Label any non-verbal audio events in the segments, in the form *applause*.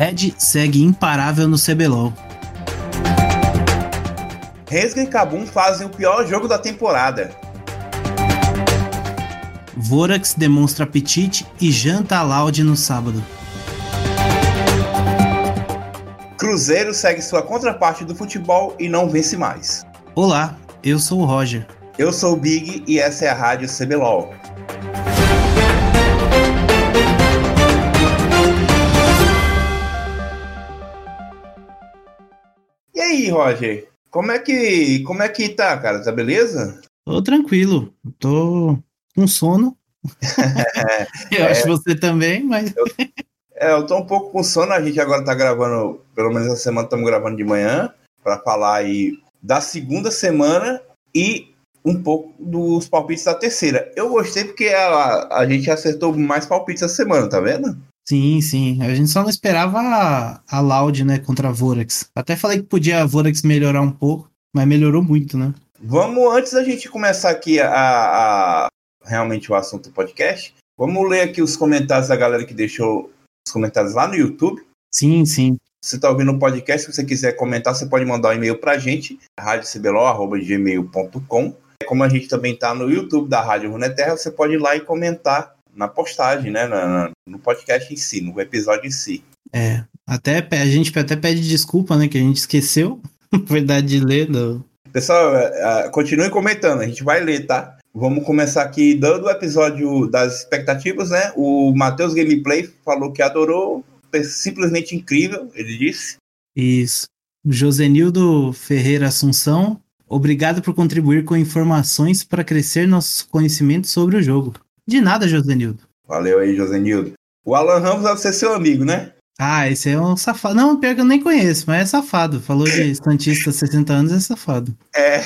Red segue imparável no CBLOL. Resga e Kabum fazem o pior jogo da temporada. Vorax demonstra apetite e janta a Loud no sábado. Cruzeiro segue sua contraparte do futebol e não vence mais. Olá, eu sou o Roger. Eu sou o Big e essa é a Rádio CBLOL. Aí, Roger? Como é que como é que tá, cara? Tá beleza? Tô tranquilo. Tô com sono. *laughs* eu é, acho você também, mas. eu, é, eu tô um pouco com sono. A gente agora tá gravando, pelo menos essa semana estamos gravando de manhã, para falar aí da segunda semana e um pouco dos palpites da terceira. Eu gostei porque a, a gente acertou mais palpites essa semana, tá vendo? Sim, sim. A gente só não esperava a, a Loud, né, contra a Vorax. Até falei que podia a Vorax melhorar um pouco, mas melhorou muito, né? Vamos, antes da gente começar aqui a, a realmente o assunto do podcast, vamos ler aqui os comentários da galera que deixou os comentários lá no YouTube. Sim, sim. Se você está ouvindo o podcast, se você quiser comentar, você pode mandar um e-mail para a gente, radiocblo.gmail.com. Como a gente também está no YouTube da Rádio Runeterra, você pode ir lá e comentar na postagem, né? Na, no podcast em si, no episódio em si. É, até a gente até pede desculpa, né? Que a gente esqueceu, *laughs* verdade, de ler. Do... Pessoal, é, é, continue comentando, a gente vai ler, tá? Vamos começar aqui dando o episódio das expectativas, né? O Matheus Gameplay falou que adorou, simplesmente incrível, ele disse. Isso. Josenildo Ferreira Assunção, obrigado por contribuir com informações para crescer nossos conhecimentos sobre o jogo. De nada, Josenildo. Valeu aí, Josenildo. O Alan Ramos deve ser seu amigo, né? Ah, esse é um safado. Não, pior que eu nem conheço, mas é safado. Falou de *coughs* Santista 60 anos, é safado. É,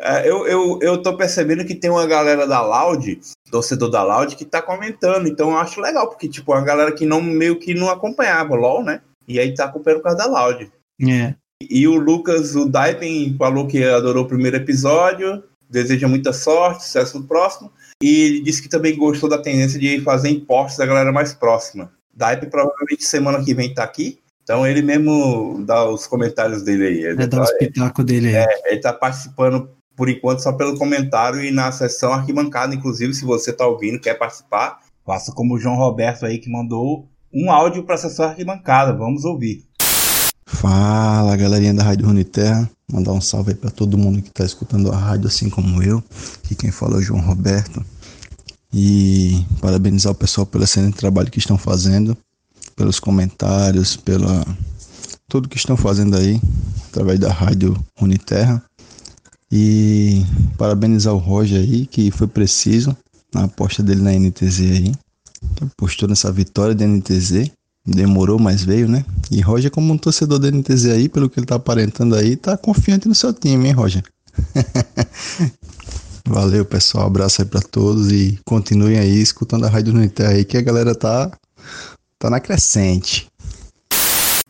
é, eu, eu, eu tô percebendo que tem uma galera da Loud, torcedor da Loud, que tá comentando. Então eu acho legal, porque, tipo, uma galera que não meio que não acompanhava LOL, né? E aí tá acompanhando por causa da Loud. É. E o Lucas, o Daipen, falou que adorou o primeiro episódio, deseja muita sorte, sucesso no próximo. E disse que também gostou da tendência de fazer impostos da galera mais próxima. Daipe provavelmente semana que vem tá aqui. Então ele mesmo dá os comentários dele aí. Ele é, dá tá, os pitacos dele aí. É, ele tá participando por enquanto só pelo comentário e na sessão arquibancada. Inclusive, se você tá ouvindo, quer participar, faça como o João Roberto aí que mandou um áudio para a sessão arquibancada. Vamos ouvir. Fala galerinha da Rádio Uniterra, mandar um salve aí para todo mundo que está escutando a rádio assim como eu. E quem fala é o João Roberto e parabenizar o pessoal pelo excelente trabalho que estão fazendo, pelos comentários, pela tudo que estão fazendo aí através da rádio Uniterra. E parabenizar o Roger aí, que foi preciso na aposta dele na NTZ aí. Apostou nessa vitória da NTZ. Demorou, mas veio, né? E Roger, como um torcedor da NTZ aí, pelo que ele tá aparentando aí, tá confiante no seu time, hein, Roger? *laughs* Valeu, pessoal. Abraço aí pra todos e continuem aí escutando a Rádio Uniterra aí, que a galera tá, tá na crescente.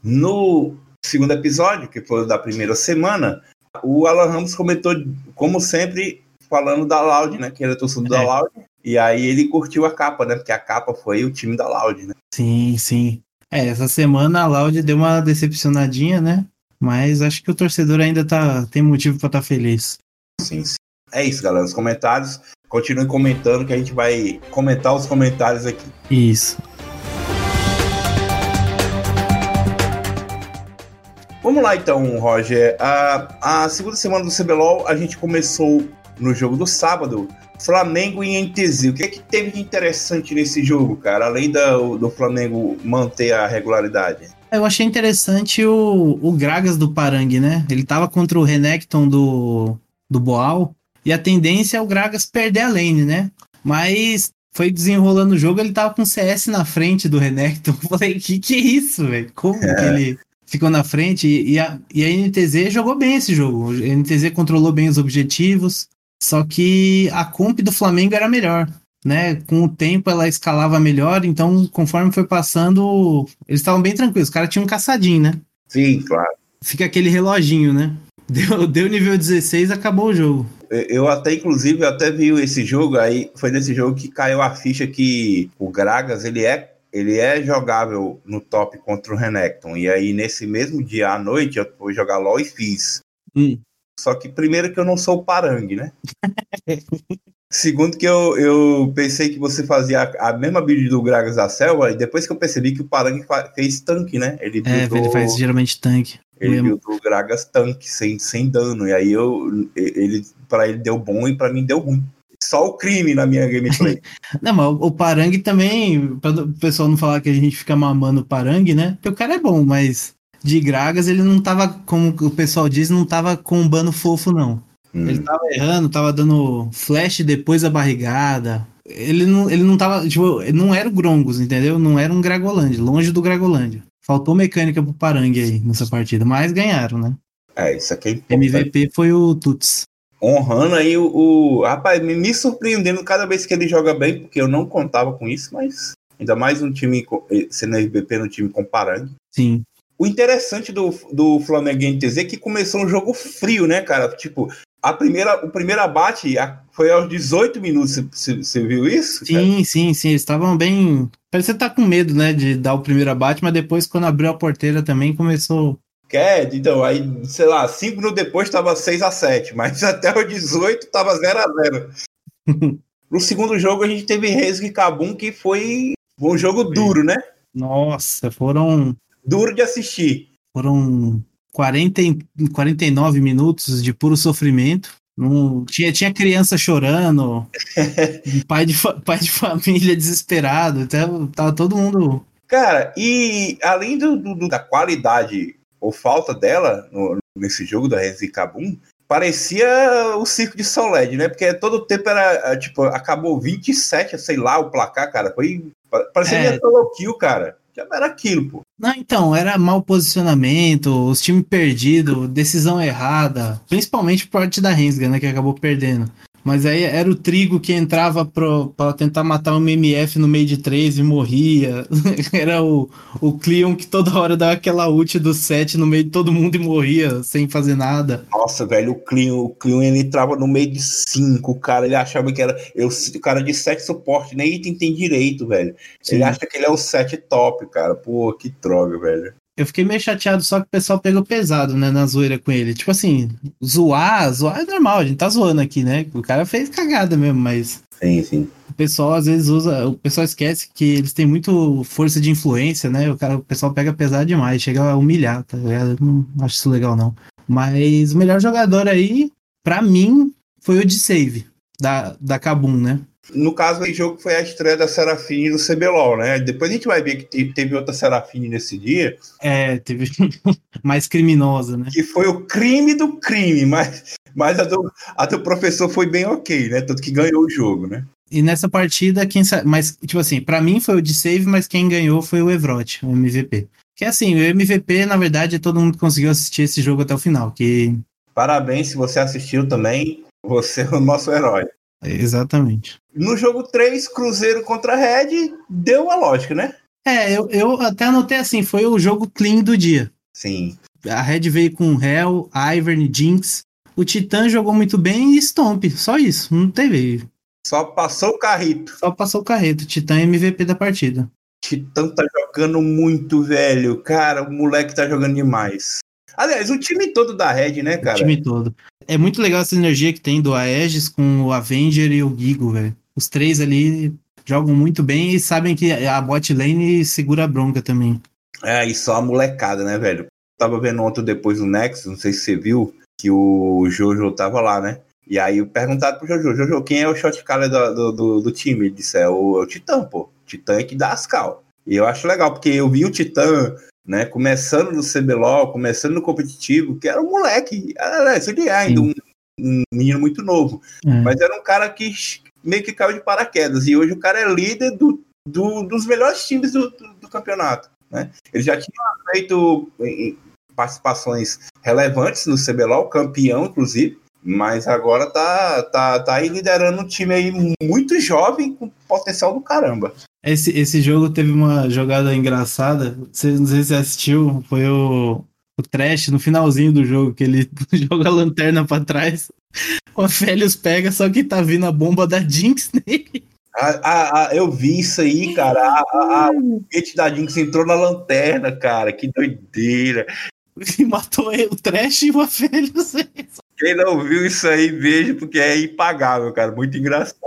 No segundo episódio, que foi da primeira semana, o Alan Ramos comentou, como sempre, falando da Loud, né? Que era torcedor é. da Loud. E aí ele curtiu a capa, né? Porque a capa foi o time da Loud, né? Sim, sim. É, essa semana a Loud deu uma decepcionadinha, né? Mas acho que o torcedor ainda tá, tem motivo para estar tá feliz. Sim, sim. É isso, galera. Os comentários. Continue comentando que a gente vai comentar os comentários aqui. Isso. Vamos lá então, Roger. A, a segunda semana do CBLOL a gente começou no jogo do sábado. Flamengo e NTZ. O que, é que teve de interessante nesse jogo, cara? Além do, do Flamengo manter a regularidade. Eu achei interessante o, o Gragas do Parang, né? Ele tava contra o Renekton do, do Boal. E a tendência é o Gragas perder a lane, né? Mas foi desenrolando o jogo, ele tava com CS na frente do Renekton. *laughs* Eu falei, que que é isso, velho? Como é. que ele ficou na frente? E, e, a, e a NTZ jogou bem esse jogo. A NTZ controlou bem os objetivos. Só que a comp do Flamengo era melhor. Né, com o tempo ela escalava melhor, então conforme foi passando, eles estavam bem tranquilos. Os caras tinham um caçadinho, né? Sim, claro. Fica aquele reloginho, né? *laughs* Deu, deu nível 16, acabou o jogo. Eu até, inclusive, eu até vi esse jogo, aí foi nesse jogo que caiu a ficha que o Gragas, ele é ele é jogável no top contra o Renekton. E aí, nesse mesmo dia à noite, eu fui jogar LOL e fiz. Hum. Só que primeiro que eu não sou o Parang, né? *laughs* Segundo que eu, eu pensei que você fazia a, a mesma build do Gragas da Selva, e depois que eu percebi que o Parang fa- fez tanque, né? Ele É, buildou- ele faz geralmente tanque. ele buildou o Gragas tanque, sem, sem dano. E aí eu ele para ele deu bom e pra mim deu ruim. Só o crime na minha gameplay. *laughs* Não, mas o Parang também, para o pessoal não falar que a gente fica mamando o Parang, né? Porque o cara é bom, mas de Gragas ele não tava, como o pessoal diz, não tava combando fofo, não. Hum. Ele tava errando, tava dando flash depois da barrigada. Ele não, ele não tava, tipo, não era o Grongos, entendeu? Não era um Gragoland, longe do Gragoland. Faltou mecânica pro Parang aí nessa partida, mas ganharam, né? É, isso aqui é. MVP foi o Tuts. Honrando aí o, o- rapaz, me, surpreendendo cada vez que ele joga bem, porque eu não contava com isso, mas ainda mais um time eh, sendo MVP no time com Parang. Sim. O interessante do, do Flamengo NTZ é que começou um jogo frio, né, cara? Tipo, a primeira, o primeiro abate foi aos 18 minutos. Você- viu isso? cara? Sim, sim, sim. Eles estavam bem. Parecia estar com medo, né? De dar o primeiro abate, mas depois, quando abriu a porteira também, começou. Quer? Então, aí, sei lá, 5 minutos depois tava 6 a 7 mas *laughs* até o 18 tava 0 a 0 No *laughs* segundo jogo a gente teve Reis e Cabum, que foi um jogo duro, né? Nossa, foram. Duro de assistir. Foram 40, e- 49 minutos de puro sofrimento. Não, tinha, tinha criança chorando, *laughs* pai, de, pai de família desesperado. Então, tava todo mundo. Cara, e além do- do- da qualidade ou falta dela no- nesse jogo da Reis e Cabum, parecia o circo de Soled, né? Porque todo tempo era, tipo, acabou 27, sei lá, o placar, cara. Foi. Parecia É. é. kill, cara. Já era aquilo, pô. Não, então, era mau posicionamento, os times perdidos, decisão errada, principalmente por parte da Rensga, né, que acabou perdendo. Mas aí era o Trigo que entrava pro, pra tentar matar um MF no meio de três e morria. *laughs* era o, o Cleon que toda hora dava aquela ult do set no meio de todo mundo e morria sem fazer nada. Nossa, velho, o Clean, o Clean ele entrava no meio de cinco, cara. Ele achava que era. Eu, o cara de sete suporte, nem item tem direito, velho. Sim. Ele acha que ele é o sete top, cara. Pô, que droga, velho. Eu fiquei meio chateado só que o pessoal pegou pesado, né, na zoeira com ele. Tipo assim, zoar, zoar é normal, a gente tá zoando aqui, né? O cara fez cagada mesmo, mas Sim, sim. o pessoal às vezes usa, o pessoal esquece que eles têm muito força de influência, né? O cara, o pessoal pega pesado demais, chega a humilhar, tá ligado? Não acho isso legal não. Mas o melhor jogador aí, pra mim, foi o de save da da Kabum, né? No caso, esse jogo foi a estreia da Serafine no CBLOL, né? Depois a gente vai ver que te- teve outra Serafine nesse dia, É, teve *laughs* mais criminosa, né? que foi o crime do crime, mas, mas a, do, a do professor foi bem ok, né? Tanto que ganhou o jogo, né? E nessa partida, quem sa... mas tipo assim, pra mim foi o de save, mas quem ganhou foi o Evrot, o MVP. Que assim, o MVP, na verdade, todo mundo conseguiu assistir esse jogo até o final, que Parabéns se você assistiu também. Você é o nosso herói. Exatamente. No jogo 3, Cruzeiro contra Red, deu a lógica, né? É, eu, eu até anotei assim, foi o jogo clean do dia. Sim. A Red veio com Hell, Ivern, Jinx. O Titã jogou muito bem e Stomp, só isso, não teve. Só passou o carrito. Só passou o carreto, Titã MVP da partida. Titã tá jogando muito, velho. Cara, o moleque tá jogando demais. Aliás, o time todo da Red, né, O cara? time todo. É muito legal essa energia que tem do Aegis com o Avenger e o Gigo, velho. Os três ali jogam muito bem e sabem que a bot lane segura a bronca também. É, e só a molecada, né, velho? Tava vendo ontem depois do Nexus, não sei se você viu, que o Jojo tava lá, né? E aí eu perguntado pro Jojo, Jojo, quem é o shot caller do, do, do, do time? Ele disse, é o, é o Titã, pô. Titã é que dá as cal. E eu acho legal, porque eu vi o Titã, né, começando no CBLOL, começando no competitivo, que era um moleque. Aliás, ele é ainda um, um menino muito novo. É. Mas era um cara que meio que caiu de paraquedas. E hoje o cara é líder do, do- dos melhores times do, do- do campeonato. Né? Ele já tinha feito participações relevantes no CBLOL, campeão, inclusive. Mas agora tá, tá, tá aí liderando um time aí muito jovem, com potencial do caramba. Esse, esse jogo teve uma jogada engraçada. Você, não sei se você assistiu, foi o, o Trash no finalzinho do jogo, que ele *laughs* joga a lanterna pra trás. *laughs* O Aphelios pega, só que tá vindo a bomba da Jinx nele. A, a, eu vi isso aí, cara. A, a, a, o foguete da Jinx entrou na lanterna, cara. Que doideira. E matou o Trash e o Afelho. Quem não viu isso aí, veja, porque é impagável, cara. Muito engraçado.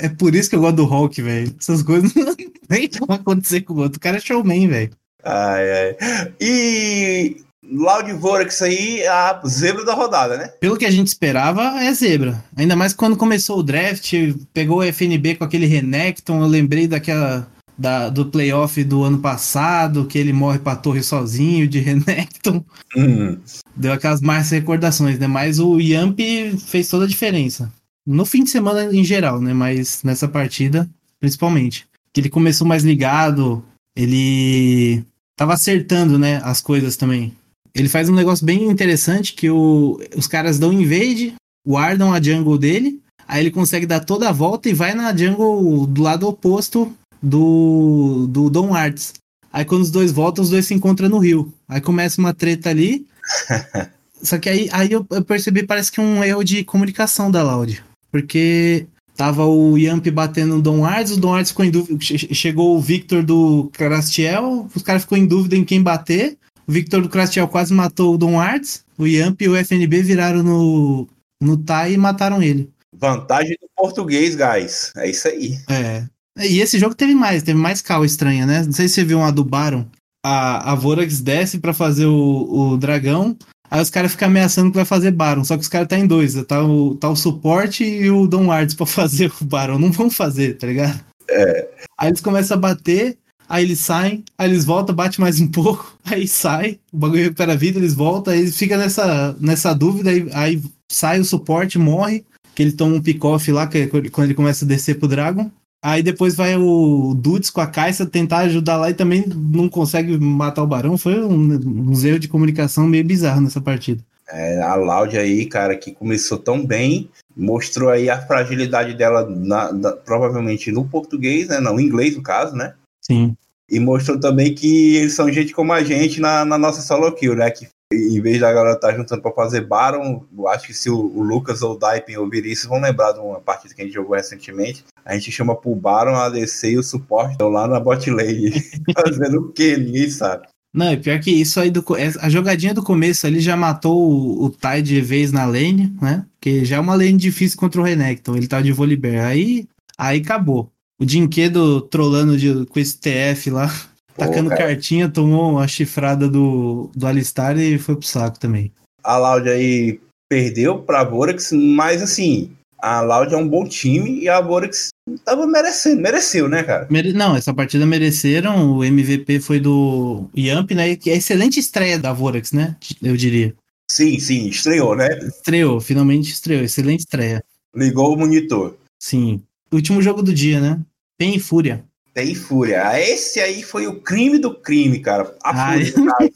É por isso que eu gosto do Hulk, velho. Essas coisas *laughs* nem vão acontecer com o outro. O cara é showman, velho. Ai, ai. E Loud Vorax aí, a zebra da rodada, né? Pelo que a gente esperava, é zebra. Ainda mais quando começou o draft, pegou o FNB com aquele Renekton, eu lembrei daquela da, do playoff do ano passado, que ele morre pra torre sozinho de *laughs* Renekton. Hum. Deu aquelas mais recordações, né? Mas o Yamp fez toda a diferença. No fim de semana em geral, né? Mas nessa partida, principalmente. Que ele começou mais ligado, ele tava acertando, né? As coisas também. Ele faz um negócio bem interessante que o, os caras dão invade, guardam a jungle dele, aí ele consegue dar toda a volta e vai na jungle do lado oposto do, do Dom Arts. Aí quando os dois voltam, os dois se encontram no rio. Aí começa uma treta ali. *laughs* Só que aí, aí eu, eu percebi, parece que um erro de comunicação da Loud. Porque tava o Yamp batendo no Dom Arts, o Dom Arts ficou em dúvida. Chegou o Victor do Crastiel, os caras ficou em dúvida em quem bater. O Victor do Crastiel quase matou o Dom Arts, o Yamp e o FNB viraram no, no Tai e mataram ele. Vantagem do português, guys. É isso aí. É. E esse jogo teve mais, teve mais cal estranha, né? Não sei se você viu uma do Baron. A, a Vorax desce para fazer o, o dragão, aí os caras ficam ameaçando que vai fazer Baron, só que os caras tá em dois, tá o, tá o suporte e o Dom Arts pra *laughs* fazer o Baron. Não vão fazer, tá ligado? É. Aí eles começam a bater, aí eles saem, aí eles voltam, bate mais um pouco, *laughs* aí sai, o bagulho recupera a vida, eles voltam, aí ficam nessa, nessa dúvida, aí, aí sai o suporte, morre, que ele toma um pick-off lá, que é quando ele começa a descer pro Dragon. Aí depois vai o Dudes com a Caixa tentar ajudar lá e também não consegue matar o Barão. Foi um, um erro de comunicação meio bizarro nessa partida. É, a Loud aí, cara, que começou tão bem, mostrou aí a fragilidade dela, na, na, provavelmente no português, né? Não, inglês no caso, né? Sim. E mostrou também que eles são gente como a gente na, na nossa solo kill, né? Que em vez da galera estar tá juntando para fazer Baron, acho que se o, o Lucas ou o Daipen ouvir isso, vão lembrar de uma partida que a gente jogou recentemente. A gente chama pro Baron, a ADC e o suporte estão lá na bot lane. *laughs* fazendo o quê? Ninguém sabe. Não, e pior que isso aí, do, a jogadinha do começo ali já matou o, o Tai de vez na lane, né? Que já é uma lane difícil contra o Renekton, ele tá de Volibear. Aí, aí acabou. O Dinquedo trolando de, com esse TF lá, Pô, tacando cara. cartinha, tomou a chifrada do, do Alistar e foi pro saco também. A Loud aí perdeu pra Vorax, mas assim, a Loud é um bom time e a Vorax tava merecendo, mereceu, né, cara? Não, essa partida mereceram. O MVP foi do Yamp, né? Que é excelente estreia da Vorax, né? Eu diria. Sim, sim, estreou, né? Estreou, finalmente estreou. Excelente estreia. Ligou o monitor. Sim. Último jogo do dia, né? Tem e Fúria. Tem e Fúria. Esse aí foi o crime do crime, cara. A Fúria, *laughs* cara.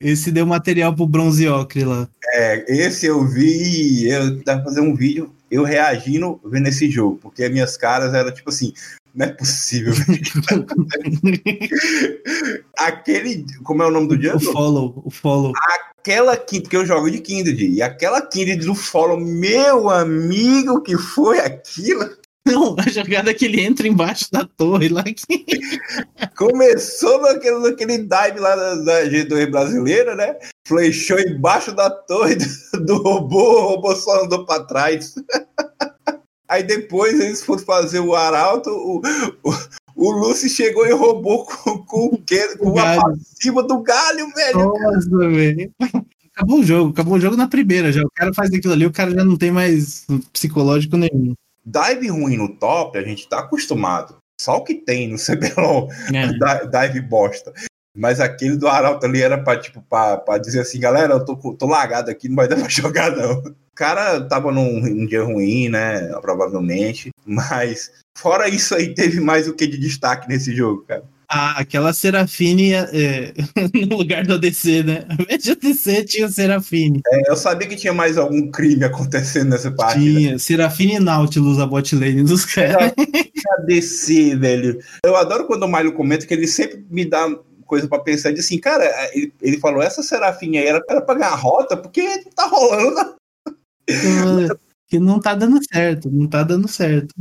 Esse deu material pro Bronze Ocre lá. É, esse eu vi, eu tava fazendo um vídeo, eu reagindo vendo esse jogo, porque minhas caras eram tipo assim, não é possível. *laughs* Aquele, como é o nome do dia? O follow, o follow. Aquela Kindred, porque eu jogo de Kindred, e aquela Kindred do follow, meu amigo, que foi aquilo? Não, *laughs* a jogada que ele entra embaixo da torre lá. Que... *laughs* Começou naquele, naquele dive lá da, da G2 brasileira, né? Flechou embaixo da torre do, do robô, o robô só andou pra trás. *laughs* Aí depois eles foram fazer o arauto, o, o, o Lucy chegou e roubou com, com, com, com a passiva do galho, velho. Nossa, velho. Acabou o jogo, acabou o jogo na primeira já. O cara faz aquilo ali, o cara já não tem mais psicológico nenhum. Dive ruim no top, a gente tá acostumado. Só o que tem no *laughs* CBLOL, é. dive bosta. Mas aquele do Arauto ali era pra, tipo, pra, pra dizer assim, galera, eu tô, tô lagado aqui, não vai dar *laughs* pra jogar, não. O cara tava num, num dia ruim, né? Provavelmente. Mas, fora isso aí, teve mais o que de destaque nesse jogo, cara. Ah, aquela Serafine é, *laughs* no lugar do ADC, né? Ao invés de ADC, tinha Serafine. É, eu sabia que tinha mais algum crime acontecendo nessa parte. Tinha, né? Serafine e Nautilus, a bot lane dos caras. ADC, velho. Eu adoro quando o Mario comenta que ele sempre me dá coisa para pensar de assim, cara, ele, ele falou, essa Serafine aí era, era pra ganhar rota, porque tá rolando. que não tá dando certo, não tá dando certo.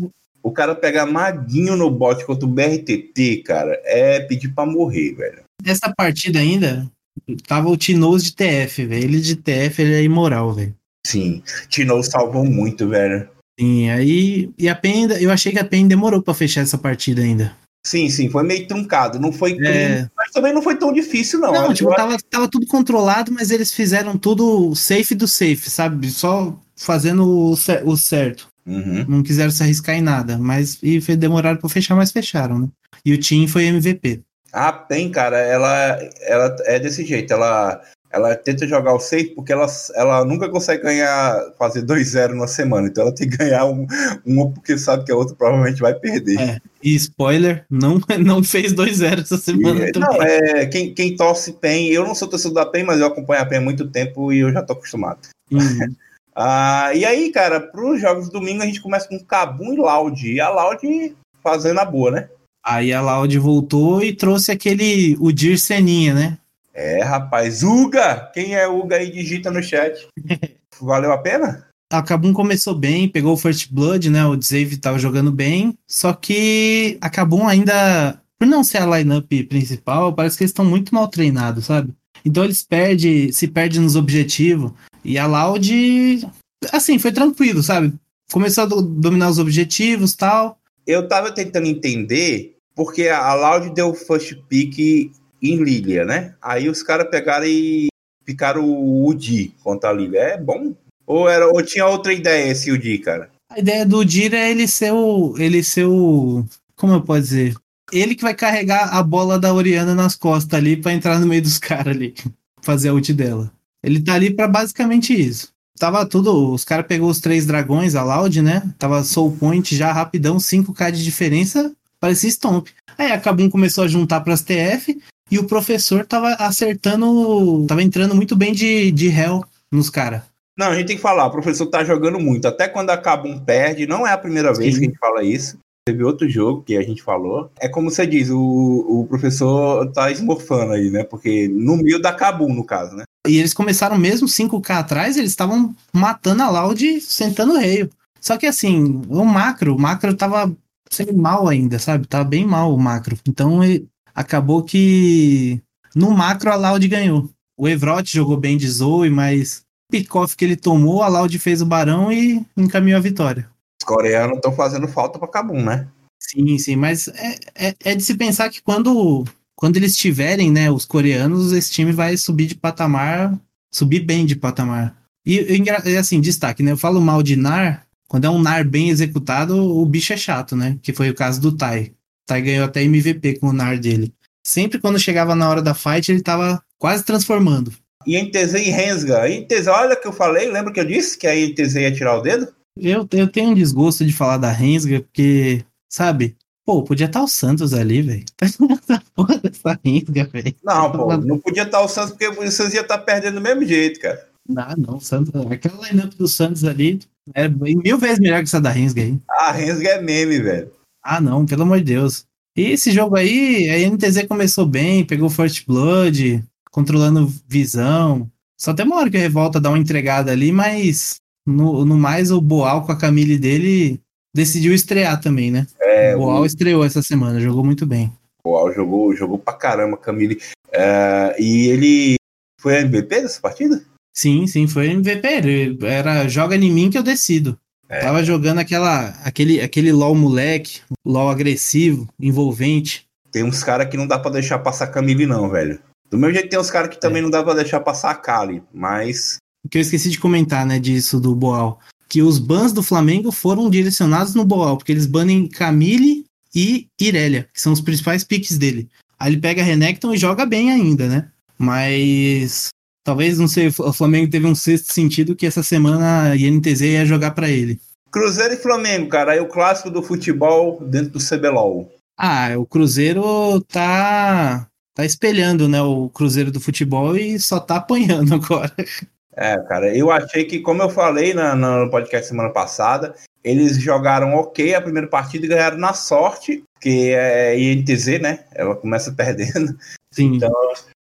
O cara pegar maguinho no bote contra o BRTT, cara, é pedir pra morrer, velho. Essa partida ainda, tava o Tinoz de TF, velho. Ele de TF, ele é imoral, velho. Sim, Tino salvou muito, velho. Sim, aí. E a PEN, eu achei que a PEN demorou pra fechar essa partida ainda. Sim, sim, foi meio truncado. Não foi. É. Mas também não foi tão difícil, não. Não, tipo, tava, tava tudo controlado, mas eles fizeram tudo safe do safe, sabe? Só fazendo o, o certo. Uhum. Não quiseram se arriscar em nada. Mas e demoraram pra fechar, mas fecharam, né? E o Team foi MVP. A PEN, cara, ela, ela é desse jeito. Ela, ela tenta jogar o safe porque ela, ela nunca consegue ganhar, fazer 2-0 na semana. Então ela tem que ganhar um, um porque sabe que a outra provavelmente vai perder. É. E spoiler, não, *laughs* não fez 2-0 essa semana E- não, é, quem, quem torce PEN, eu não sou torcedor da PEN, mas eu acompanho a PEN há muito tempo e eu já tô acostumado. Uhum. Ah, e aí, cara, pros jogos do domingo a gente começa com Cabum e Loud. E a Loud fazendo a boa, né? Aí a Loud voltou e trouxe aquele. O Dir Seninha, né? É, rapaz. Uga! Quem é Uga aí? Digita no chat. *laughs* Valeu a pena? A Kabum começou bem, pegou o First Blood, né? O Dzave tava jogando bem. Só que a Kabum ainda, por não ser a lineup principal, parece que eles estão muito mal treinados, sabe? Então eles perdem, se perdem nos objetivos. E a Loud, assim, foi tranquilo, sabe? Começou a do- dominar os objetivos tal. Eu tava tentando entender porque a Loud deu o first pick em Lilia, né? Aí os caras pegaram e picaram o Udi contra a Lilia. É bom? Ou, era, ou tinha outra ideia esse Udi, cara? A ideia do Dir é ele ser o. Ele ser o. Como eu posso dizer? Ele que vai carregar a bola da Oriana nas costas ali pra entrar no meio dos caras ali. *laughs* Fazer a ult dela. Ele tá ali pra basicamente isso. Tava tudo. Os caras pegou os três dragões, a Loud, né? Tava soul point já rapidão, 5k de diferença. Parecia Stomp. Aí a Kabum começou a juntar pras TF. E o professor tava acertando. Tava entrando muito bem de, de Hell nos caras. Não, a gente tem que falar, o professor tá jogando muito. Até quando acaba um perde, não é a primeira vez Sim. que a gente fala isso. Teve outro jogo que a gente falou. É como você diz, o, o professor tá esmorfando aí, né? Porque no meio da Cabum, no caso, né? E eles começaram mesmo 5K atrás, eles estavam matando a Loud sentando o reio. Só que assim, o macro, o macro tava sendo mal ainda, sabe? Tava bem mal o macro. Então ele- acabou que no macro a Loud ganhou. O Evrot jogou bem de Zoe, mas o pick-off que ele tomou, a Loud fez o barão e encaminhou a vitória. Os coreanos estão fazendo falta pra Cabum, né? Sim, sim, mas é, é, é de se pensar que quando, quando eles tiverem, né, os coreanos, esse time vai subir de patamar, subir bem de patamar. E, e assim, destaque, né? Eu falo mal de NAR, quando é um NAR bem executado, o bicho é chato, né? Que foi o caso do Tai. Tai ganhou até MVP com o NAR dele. Sempre quando chegava na hora da fight, ele tava quase transformando. E NTZ e Rensga. A NTZ, olha que eu falei, lembra que eu disse que a NTZ ia tirar o dedo? Eu, eu tenho um desgosto de falar da Rensga, porque, sabe? Pô, podia estar o Santos ali, velho. Essa porra dessa Rensga, velho. Não, pô, não podia estar o Santos, porque o Santos ia estar perdendo do mesmo jeito, cara. Ah, não, Santos, aquela lineup do Santos ali é mil vezes melhor que essa da Rensga aí. A Rensga é meme, velho. Ah, não, pelo amor de Deus. E esse jogo aí, a NTZ começou bem, pegou First Blood, controlando visão. Só tem uma hora que a Revolta dá uma entregada ali, mas no, no mais o Boal com a Camille dele decidiu estrear também, né? É, o Boal estreou essa semana, jogou muito bem. O Boal jogou, jogou pra caramba, Camille. É, e ele foi MVP dessa partida? Sim, sim, foi MVP. Ele era joga em mim que eu decido. É. Tava jogando aquela, aquele, aquele LOL moleque, LOL agressivo, envolvente. Tem uns caras que não dá pra deixar passar Camille, não, velho. Do mesmo jeito tem uns caras que também não dá pra deixar passar a Kali, mas. O que eu esqueci de comentar, né, disso do Boal. Que os bans do Flamengo foram direcionados no Boal, porque eles banem Camille e Irelia, que são os principais picks dele. Aí ele pega Renekton e joga bem ainda, né? Mas talvez, não sei, o Flamengo teve um sexto sentido que essa semana a INTZ ia jogar pra ele. Cruzeiro e Flamengo, cara. Aí o clássico do futebol dentro do CBLOL. Ah, o Cruzeiro tá tá espelhando, né, o Cruzeiro do futebol e só tá apanhando *laughs* agora. É, cara, eu achei que, como eu falei na, na- no podcast semana passada, eles jogaram ok a primeira partida e ganharam na sorte, que é INTZ, né? Ela começa *laughs* perdendo. Sim. Então,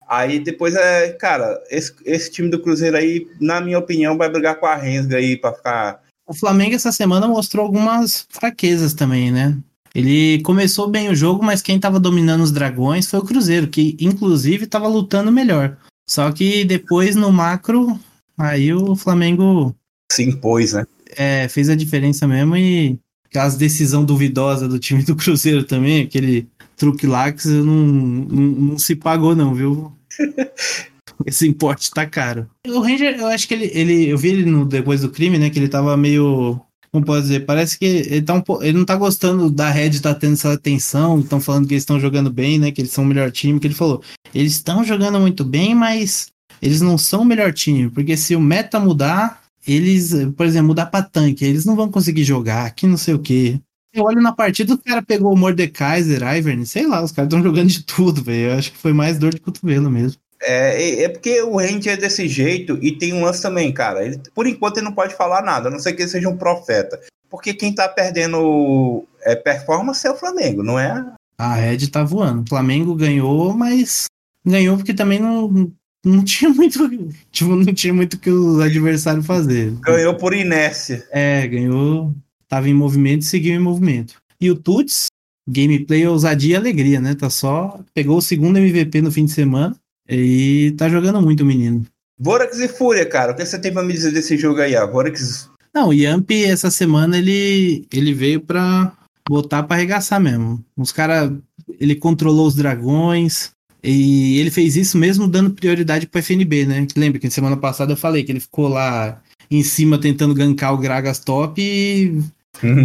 aí depois é, cara, esse, esse time do Cruzeiro aí, na minha opinião, vai brigar com a Rensga aí pra ficar o Flamengo essa semana mostrou algumas fraquezas também, né? Ele começou bem o jogo, mas quem tava dominando os dragões foi o Cruzeiro, que inclusive tava lutando melhor. Só que depois no macro, aí o Flamengo Se impôs, né? é, fez a diferença mesmo e aquelas decisão duvidosa do time do Cruzeiro também, aquele truque lá que não, não, não se pagou não, viu? *laughs* Esse importe tá caro. O Ranger, eu acho que ele, ele eu vi ele no depois do crime, né, que ele tava meio como pode dizer, parece que ele, tá um, po- ele não tá gostando da Red tá tendo essa atenção, estão falando que eles estão jogando bem, né, que eles são o melhor time, que ele falou, eles estão jogando muito bem, mas eles não são o melhor time, porque se o meta mudar, eles, por exemplo, mudar pra tanque, eles não vão conseguir jogar, que não sei o quê. Eu olho na partida, o cara pegou o Mordekaiser, Ivern, sei lá, os caras estão jogando de tudo, velho. Eu acho que foi mais dor de cotovelo mesmo. É, é- porque o Ranger é desse jeito e tem um lance também, cara. Ele, por enquanto ele não pode falar nada, a não ser que ele seja um profeta. Porque quem tá perdendo é, performance é o Flamengo, não é? A Red tá voando. O Flamengo ganhou, mas ganhou porque também não, não tinha muito, *laughs* tipo, não tinha muito o que o adversário fazer. Ganhou por inércia. É, ganhou, tava em movimento e seguiu em movimento. E o Tuts, gameplay, ousadia e alegria, né? Tá só, pegou o segundo MVP no fim de semana e tá jogando muito o menino. Vorax e Fúria, cara. O que você tem pra me dizer desse jogo aí? A Vorax Não, o Yamp essa semana ele, ele veio pra botar pra arregaçar mesmo. Os caras, ele controlou os dragões e ele fez isso mesmo dando prioridade pro FNB, né? Que Lembra que semana passada eu falei que ele ficou lá em cima tentando gankar o Gragas top e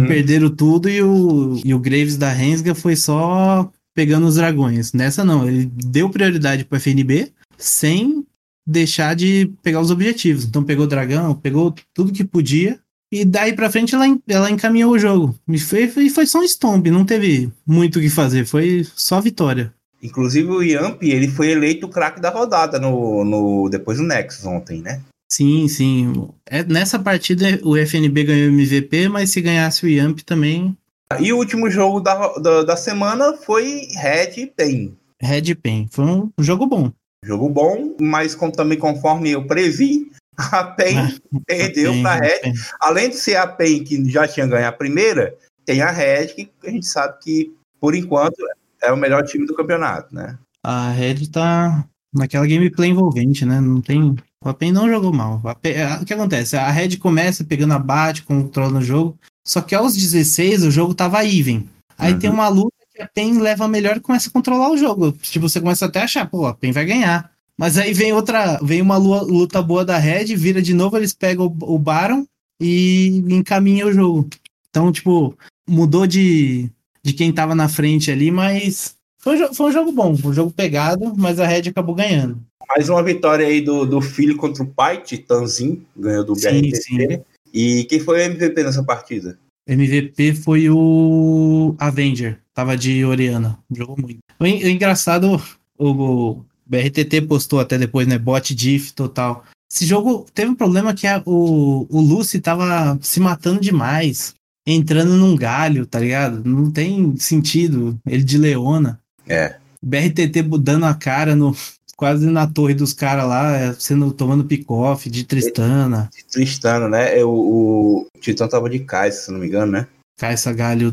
perderam tudo e o, e o Graves da Rensga foi só pegando os dragões. Nessa não, ele deu prioridade pro FNB sem deixar de pegar os objetivos. Então pegou o dragão, pegou tudo que podia e daí pra frente ela, ela encaminhou o jogo. E foi, foi, foi só um stomp, não teve muito o que fazer, foi só vitória. Inclusive o Yamp, ele foi eleito o craque da rodada no, no, depois do Nexus ontem, né? Sim, sim. É, nessa partida o FNB ganhou o MVP, mas se ganhasse o Yamp também, E o último jogo da, da, da semana foi Red PEN. Red Pen. Foi um jogo bom. Jogo bom, mas com, também conforme eu previ, *laughs* a PEN perdeu Pen, para a Red. Pen. Além de ser a PEN que já tinha ganho a primeira, tem a Red que a gente sabe que, por enquanto, é o melhor time do campeonato, né? A Red tá naquela gameplay envolvente, né? Não tem. A PEN não jogou mal. É, O que acontece? A Red começa pegando abate, controlando o jogo. Só que aos 16 o jogo tava even. Aí Uhum. tem uma luta que a PEN leva melhor e começa a controlar o jogo. Tipo, você começa até a achar, pô, a PEN vai ganhar. Mas aí vem outra, vem uma luta boa da Red, vira de novo, eles pegam o, o Baron e encaminham o jogo. Então, tipo, mudou de, de quem tava na frente ali, mas foi, um jo- foi um jogo bom, foi um jogo pegado, mas a Red acabou ganhando. Mais uma vitória aí do, do filho contra o pai, Titanzinho, ganhou do Sim, BRTT. sim. E quem foi o MVP nessa partida? MVP foi o Avenger, tava de Oriana, jogou muito. O engraçado, o, o BRTT postou até depois, né, bot diff total. Esse jogo teve um problema que a- o, o Lucy tava se matando demais, entrando num galho, tá ligado? Não tem sentido, ele de Leona. É. BRTT dando a cara no *laughs* quase na torre dos caras lá, é, sendo tomando pick-off de Tristana. Tristano, né? É, O, o Titã tava de Kai'Sa, se não me engano, né? Caixa Galho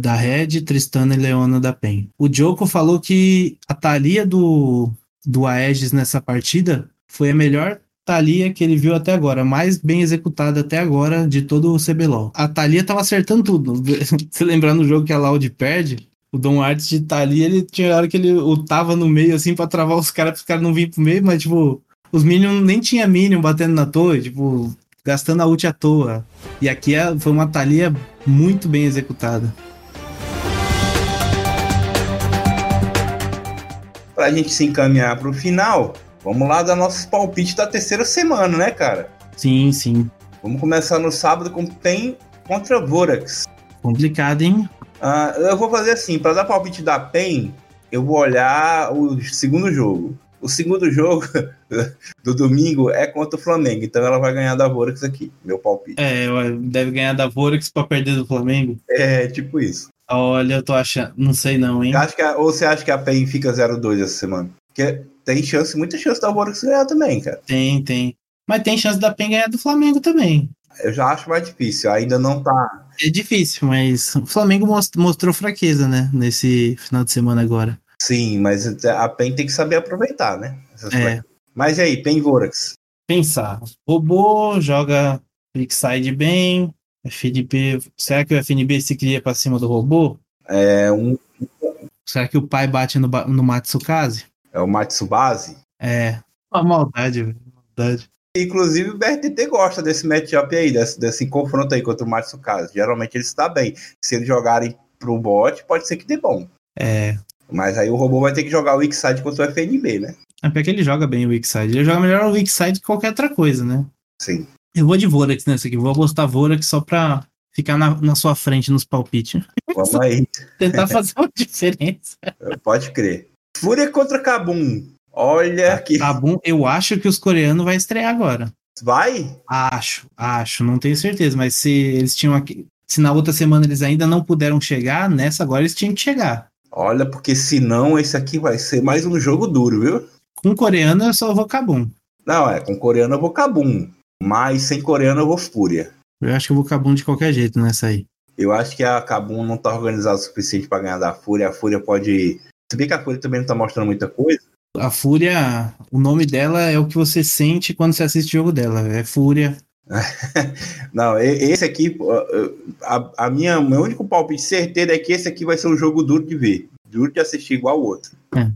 da Red, Tristana e Leona da PEN. O Joko falou que a Thalia do, do Aegis nessa partida foi a melhor Thalia que ele viu até agora, mais bem executada até agora de todo o CBLOL. A Thalia tava acertando tudo. *laughs* Se lembrar no jogo que a Loud perde, o Dom Arts de Thalia, ele tinha hora que ele tava no meio assim pra travar os caras, para os caras não virem pro meio, mas tipo, os Minions nem tinha Minion batendo na torre, tipo, gastando a ult à toa. E aqui é- foi uma Thalia muito bem executada. Pra gente se encaminhar pro final, vamos lá dar nossos palpites da terceira semana, né, cara? Sim, sim. Vamos começar no sábado com PEN contra Vorax. Complicado, hein? Ah, eu vou fazer assim, para dar palpite da PEN, eu vou olhar o segundo jogo. O segundo *laughs* jogo do domingo é contra o Flamengo, então ela vai ganhar da Vorax aqui, meu palpite. É, deve ganhar da Vorax pra perder do Flamengo. É, tipo isso. Olha, eu tô achando. Não sei não, hein? Acho que a- ou você acha que a PEN fica 0-2 essa semana? Porque tem chance, muita chance da Vorax ganhar também, cara. Tem, tem. Mas tem chance da PEN ganhar do Flamengo também. Eu já acho mais difícil, ainda não tá. É difícil, mas o Flamengo mostrou fraqueza, né? Nesse final de semana agora. Sim, mas a PEN tem que saber aproveitar, né? É. Mas e aí, PEN Vorax? Pensar. Robô joga Quickside bem. FNB. Será que o FNB se cria pra cima do robô? É um. Será que o pai bate no, no Matsukaze? É o Matsubase? É. Uma maldade, velho. Maldade. Inclusive o BRTT gosta desse matchup aí, desse, desse confronto aí contra o Matsukaze. Geralmente ele está bem. Se eles jogarem pro bot, pode ser que dê bom. É. Mas aí o robô vai ter que jogar o Wixside contra o FNB, né? É porque ele joga bem o Wixside. Ele joga melhor o Wixside que qualquer outra coisa, né? Sim. Eu vou de Vorax nessa aqui. Vou apostar Vorax só pra ficar na, na sua frente nos palpites. Vamos aí. *laughs* Tentar fazer uma diferença. Pode crer. Fúria contra Kabum. Olha que. Kabum, eu acho que os coreanos vai estrear agora. Vai? Acho, acho, não tenho certeza, mas se eles tinham aqui. Se na outra semana eles ainda não puderam chegar, nessa agora eles tinham que chegar. Olha, porque senão esse aqui vai ser mais um jogo duro, viu? Com coreano eu só vou Kabum. Não, é, com coreano eu vou Kabum. Mas sem coreano eu vou Fúria. Eu acho que eu vou Kabum de qualquer jeito nessa aí. Eu acho que a Kabum não tá organizada o suficiente para ganhar da Fúria. A Fúria pode. Se bem que a Fúria também não tá mostrando muita coisa. A Fúria, o nome dela é o que você sente quando você assiste o jogo dela. É Fúria. *laughs* não, esse aqui, a, a minha, meu único palpite certeiro é que esse aqui vai ser um jogo duro de ver. Duro de assistir igual o outro. É.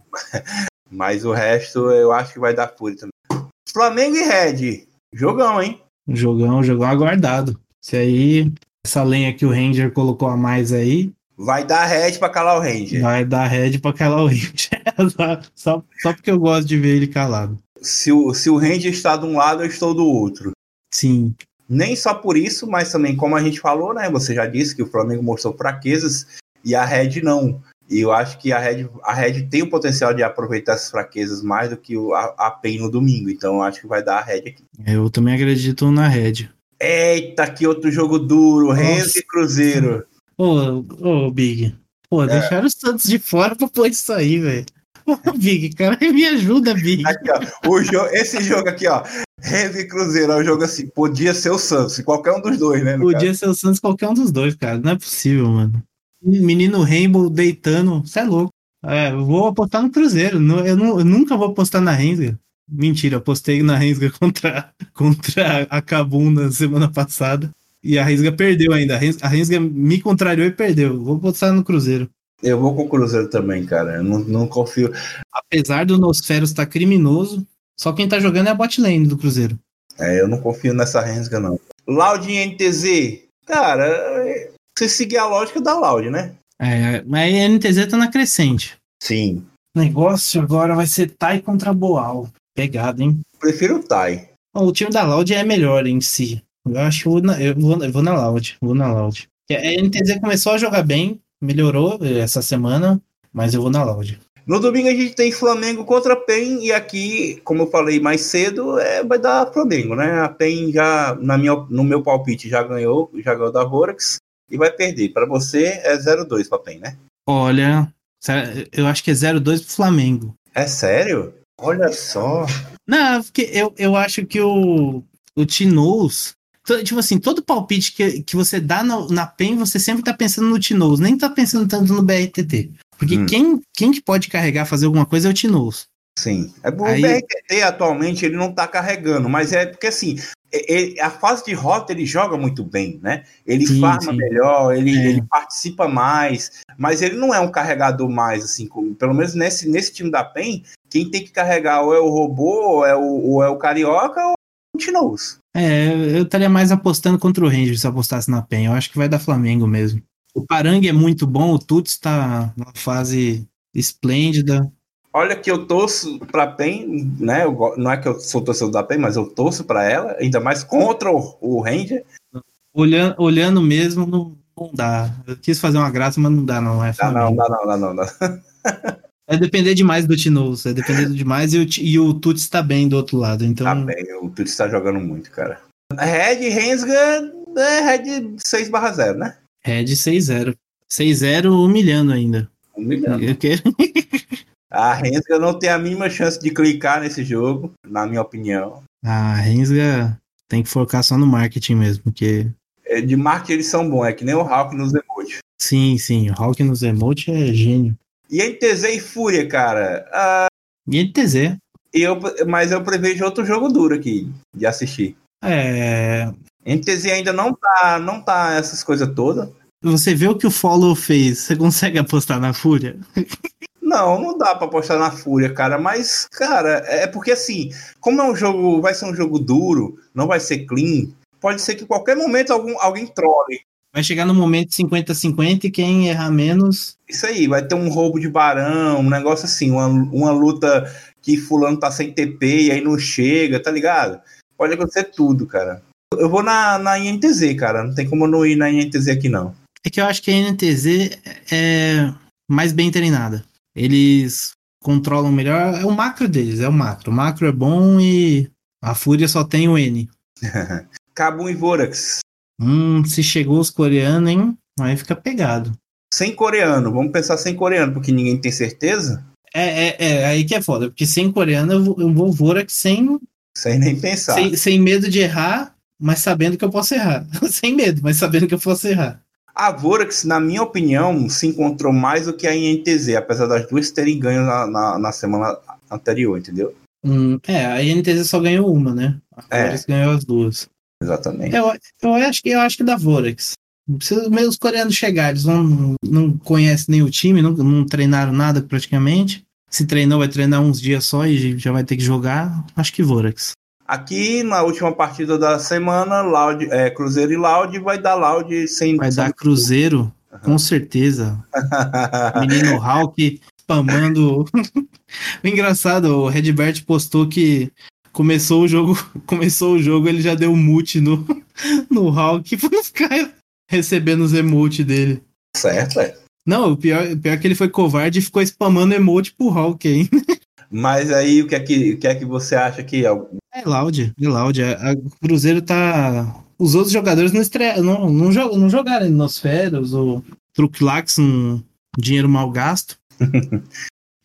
*laughs* Mas o resto eu acho que vai dar Fúria também. Flamengo e Red. Jogão, hein? Jogão, jogão aguardado. Se aí, essa lenha que o Ranger colocou a mais aí. Vai dar red pra calar o Ranger. Vai dar red pra calar o Ranger. *laughs* só, só porque eu gosto de ver ele calado. Se o, se o Ranger está de um lado, eu estou do outro. Sim. Nem só por isso, mas também, como a gente falou, né? Você já disse que o Flamengo mostrou fraquezas e a Red não. E eu acho que a Red, a Red tem o potencial de aproveitar essas fraquezas mais do que o, a, a PEN no domingo. Então eu acho que vai dar a Red aqui. Eu também acredito na Red. Eita, que outro jogo duro. Renzo e Cruzeiro. Ô, ô, Big. Pô, é. deixaram o Santos de fora pra pôr isso aí, velho. Big, cara, me ajuda, Big. Aqui, ó, o jogo, esse jogo aqui, ó. E Cruzeiro é um jogo assim. Podia ser o Santos, qualquer um dos dois, né? Podia caso. ser o Santos, qualquer um dos dois, cara. Não é possível, mano. Menino Rainbow deitando, você é louco. É, eu vou apostar no Cruzeiro. Eu, não, eu nunca vou apostar na Rensga. Mentira, apostei na Rensga *laughs* contra, contra a Kabum na semana passada. E a Rensga perdeu ainda. A Rensga me contrariou e perdeu. Vou apostar no Cruzeiro. Eu vou com o Cruzeiro também, cara. Eu não, não confio. Apesar do Nosferos estar tá criminoso, só quem tá jogando é a bot lane do Cruzeiro. É, eu não confio nessa Rensga, não. Loud NTZ. Cara, você seguir a lógica da Loud, né? É, mas a NTZ tá na crescente. Sim. O negócio agora vai ser Tai contra Boal. Pegado, hein? Prefiro o Tai. O time da Loud é melhor em si. Eu acho que eu vou na, eu vou, eu vou na Loud. Vou na Loud. A NTZ começou a jogar bem, melhorou essa semana, mas eu vou na Loud. No domingo a gente tem Flamengo contra PEN e aqui, como eu falei mais cedo, é, vai dar Flamengo, né? A PEN já, na minha, no meu palpite, já ganhou, já ganhou da Vorax e vai perder. Para você é 0-2 para PEN, né? Olha, eu acho que é 0-2 pro Flamengo. É sério? Olha só. Não, porque eu, eu acho que o, o Tinous. Tipo assim, todo palpite que, que você dá na, na PEN, você sempre tá pensando no Tinous, nem tá pensando tanto no BRTT. Porque hum. quem, quem que pode carregar, fazer alguma coisa é o Tinous. Sim. É, o Aí... BRTT atualmente ele não tá carregando, mas é porque assim, ele, a fase de rota ele joga muito bem, né? Ele sim, farma sim. melhor, ele, é. ele, participa mais, mas ele não é um carregador mais, assim, como, pelo menos nesse, nesse time da PEN, quem tem que carregar ou é o robô, ou é o, ou é o carioca, ou o Tinoz. É, eu estaria mais apostando contra o Ranger se apostasse na PEN. Eu acho que vai dar Flamengo mesmo. O Parangue é muito bom, o Tuts está numa fase esplêndida. Olha que eu torço para PEN, né? Eu, não é que eu sou torcedor da PEN, mas eu torço para ela, ainda mais contra o, o Ranger. Olhando, olhando mesmo, não, não, dá. Eu quis fazer uma graça, mas não dá, não. É dá, não, dá, não, dá, não, dá. *laughs* É depender demais do Tinoz, é depender demais e o, e o Tuts está bem do outro lado. Então... Tá bem, o Tuts está jogando muito, cara. Red Rensga é Red 6 barra 0, né? Red 6-0. 6-0 humilhando ainda. Humilhando. Eu quero... *laughs* A Rensga não tem a mínima chance de clicar nesse jogo, na minha opinião. A Rensga Tem que focar só no marketing mesmo, porque. É, de marketing eles são bons, é que nem o Hulk nos emotes. Sim, sim, o Hulk nos emotes é gênio. E NTZ e Fúria, cara. Ah, E NTZ. eu, mas eu prevejo outro jogo duro aqui de assistir. É. NTZ ainda não tá, não tá essas coisas todas. Você vê o que o Follow fez, você consegue apostar na Fúria? Não, não dá pra apostar na Fúria, cara. Mas, cara, é porque assim, como é um jogo, vai ser um jogo duro, não vai ser clean, pode ser que em qualquer momento algum, alguém trole. Vai chegar no momento 50-50 e quem errar menos. Isso aí, vai ter um roubo de barão, um negócio assim, uma, uma luta que fulano tá sem TP e aí não chega, tá ligado? Pode acontecer tudo, cara. Eu vou na, na INTZ, cara. Não tem como eu não ir na INTZ aqui, não. É que eu acho que a NTZ é mais bem treinada. Eles controlam melhor. É o macro deles, é o macro. O macro é bom e a Fúria só tem o N. *laughs* Kabum e Vorax. Hum, se chegou os coreanos, hein? Aí fica pegado. Sem coreano, vamos pensar sem coreano, porque ninguém tem certeza. É, é, é aí que é foda, porque sem coreano eu vou, eu vou Vorax sem, Sem nem pensar. sem, sem medo de errar, mas sabendo que eu posso errar. *laughs* sem medo, mas sabendo que eu posso errar. A Vorax, na minha opinião, se encontrou mais do que a INTZ, apesar das duas terem ganho na, na, na semana anterior, entendeu? Hum, é, a INTZ só ganhou uma, né? A É. Vorax ganhou as duas. Exatamente. Eu, eu, acho, que- eu acho que da Vorax. Se os meus coreanos chegarem, eles vão, não conhecem nem o time, não, não treinaram nada praticamente. Se treinou, vai treinar uns dias só e já vai ter que jogar. Acho que Vorax. Aqui, na última partida da semana, Loud, é, Cruzeiro e Loud vai dar Loud sem. Vai dar Cruzeiro, com certeza. *laughs* Menino Hulk spamando. *laughs* o engraçado, o Redbert postou que começou o jogo, *laughs* começou o jogo, ele já deu mute no, *laughs* no Hulk *laughs* pra não ficar recebendo os emotes dele. certo, é. Não, o pior, o pior é que ele foi covarde e ficou spamando emote pro Hulk aí. Mas aí, o que é que, o que, é que você acha que. É Loud, é Loud. A Cruzeiro tá. Os outros jogadores não, estre... não, não, jog... não jogaram Nosferos ou Truclax, um dinheiro mal gasto.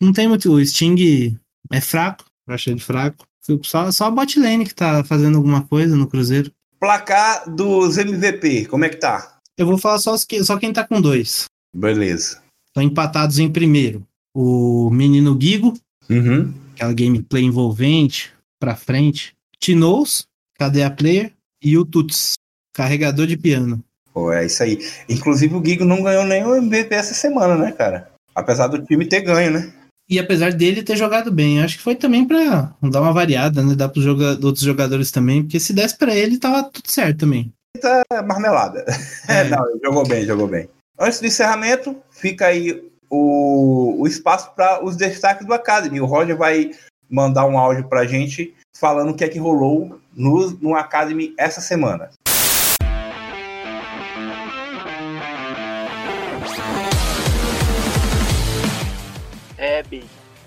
não tem muito. O Sting é fraco, eu achei ele fraco. Só, só a bot lane que tá fazendo alguma coisa no Cruzeiro. Placar dos MVP, como é que tá? Eu vou falar só, os que... só quem tá com dois. Beleza. Estão empatados em primeiro. O menino Gigo, Uhum. aquela gameplay envolvente, pra frente. Tinous, cadê a player? E o Tuts, carregador de piano. Pô, é isso aí. Inclusive, o Gigo não ganhou nenhum MVP essa semana, né, cara? Apesar do time ter ganho, né? E apesar dele ter jogado bem, acho que foi também pra dar uma variada, né? Dar pros joga outros jogadores também, porque se desse pra ele, tava tudo certo também. É marmelada. É, *laughs* não, jogou bem, jogou bem. Antes do encerramento, fica aí o, o espaço para os destaques do Academy. O Roger vai mandar um áudio pra gente falando o que é que rolou no, no Academy essa semana.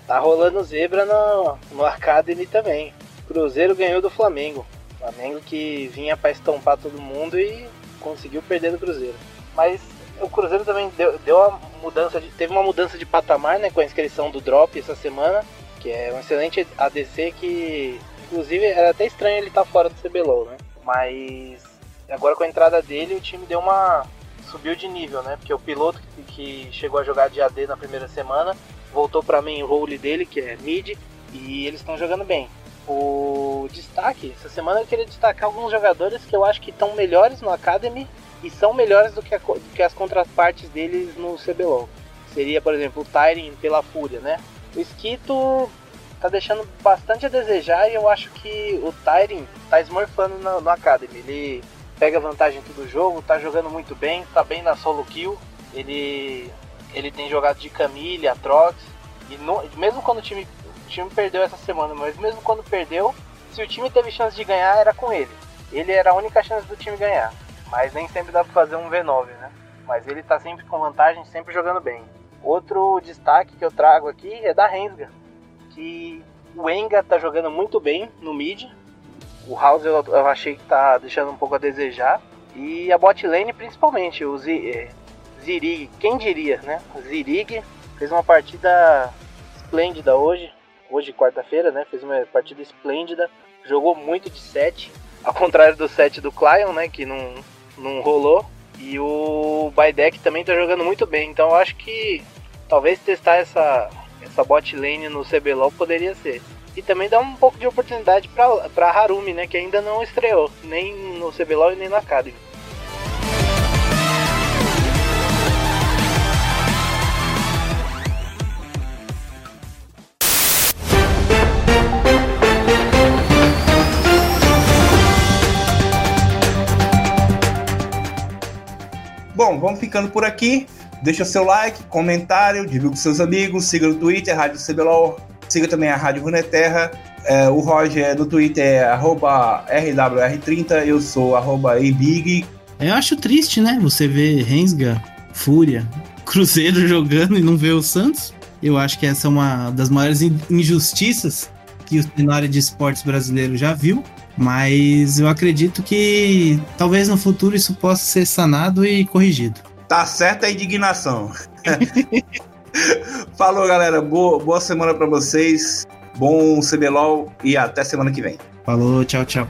Tá rolando zebra no, no Academy também. Cruzeiro ganhou do Flamengo. Flamengo que vinha pra estompar todo mundo e conseguiu perder do Cruzeiro. Mas o Cruzeiro também deu, deu uma mudança de, teve uma mudança de patamar, né, com a inscrição do Drop essa semana, que é um excelente ADC que inclusive era até estranho ele estar fora do CBLOL, né? Mas agora com a entrada dele o time deu uma subiu de nível, né? Porque o piloto que, que chegou a jogar de AD na primeira semana voltou para main role dele, que é mid, e eles estão jogando bem. O destaque, essa semana eu queria destacar alguns jogadores que eu acho que estão melhores no Academy e são melhores do que, a do que as contrapartes deles no CBLOL. Seria, por exemplo, o Tyrion pela Fúria, né? O Esquito tá deixando bastante a desejar e eu acho que o Tyrion tá smurfando no, no Academy. Ele pega vantagem em todo jogo, tá jogando muito bem, tá bem na solo kill. Ele, ele tem jogado de Camille, Atrox. E no- mesmo quando o time, o time perdeu essa semana, mas mesmo quando perdeu, se o time teve chance de ganhar, era com ele. Ele era a única chance do time ganhar. Mas nem sempre dá pra fazer um V9, né? Mas ele tá sempre com vantagem, sempre jogando bem. Outro destaque que eu trago aqui é da Rensga, que o Enga tá jogando muito bem no mid. O House eu, eu achei que tá deixando um pouco a desejar. E a bot lane principalmente, o Z, é, Zirig, quem diria, né? Zirig fez uma partida esplêndida hoje, hoje quarta-feira, né? Fez uma partida esplêndida, jogou muito de 7 Ao contrário do set do Clion, né? Que não, não rolou. E o Baidek também tá jogando muito bem. Então eu acho que talvez testar essa, essa bot lane no CBLOL poderia ser. E também dá um pouco de oportunidade pra Harumi, né? Que ainda não estreou, nem no CBLOL e nem na Academy. Ficando por aqui. Deixa seu like, comentário, divulgue com seus amigos, siga no Twitter, Rádio CBLOL, siga também a Rádio Runeterra. É, o Roger no Twitter é RWR30, eu sou arroba. Eu acho triste, né? Você vê Rensga, Fúria, *laughs* Cruzeiro jogando e não vê o Santos. Eu acho que essa é uma das maiores injustiças que o cenário de esportes brasileiro já viu. Mas eu acredito que talvez no futuro isso possa ser sanado e corrigido. Tá certa a indignação. *laughs* Falou, galera. Boa, boa semana para vocês. Bom CBLOL e até semana que vem. Falou, tchau, tchau.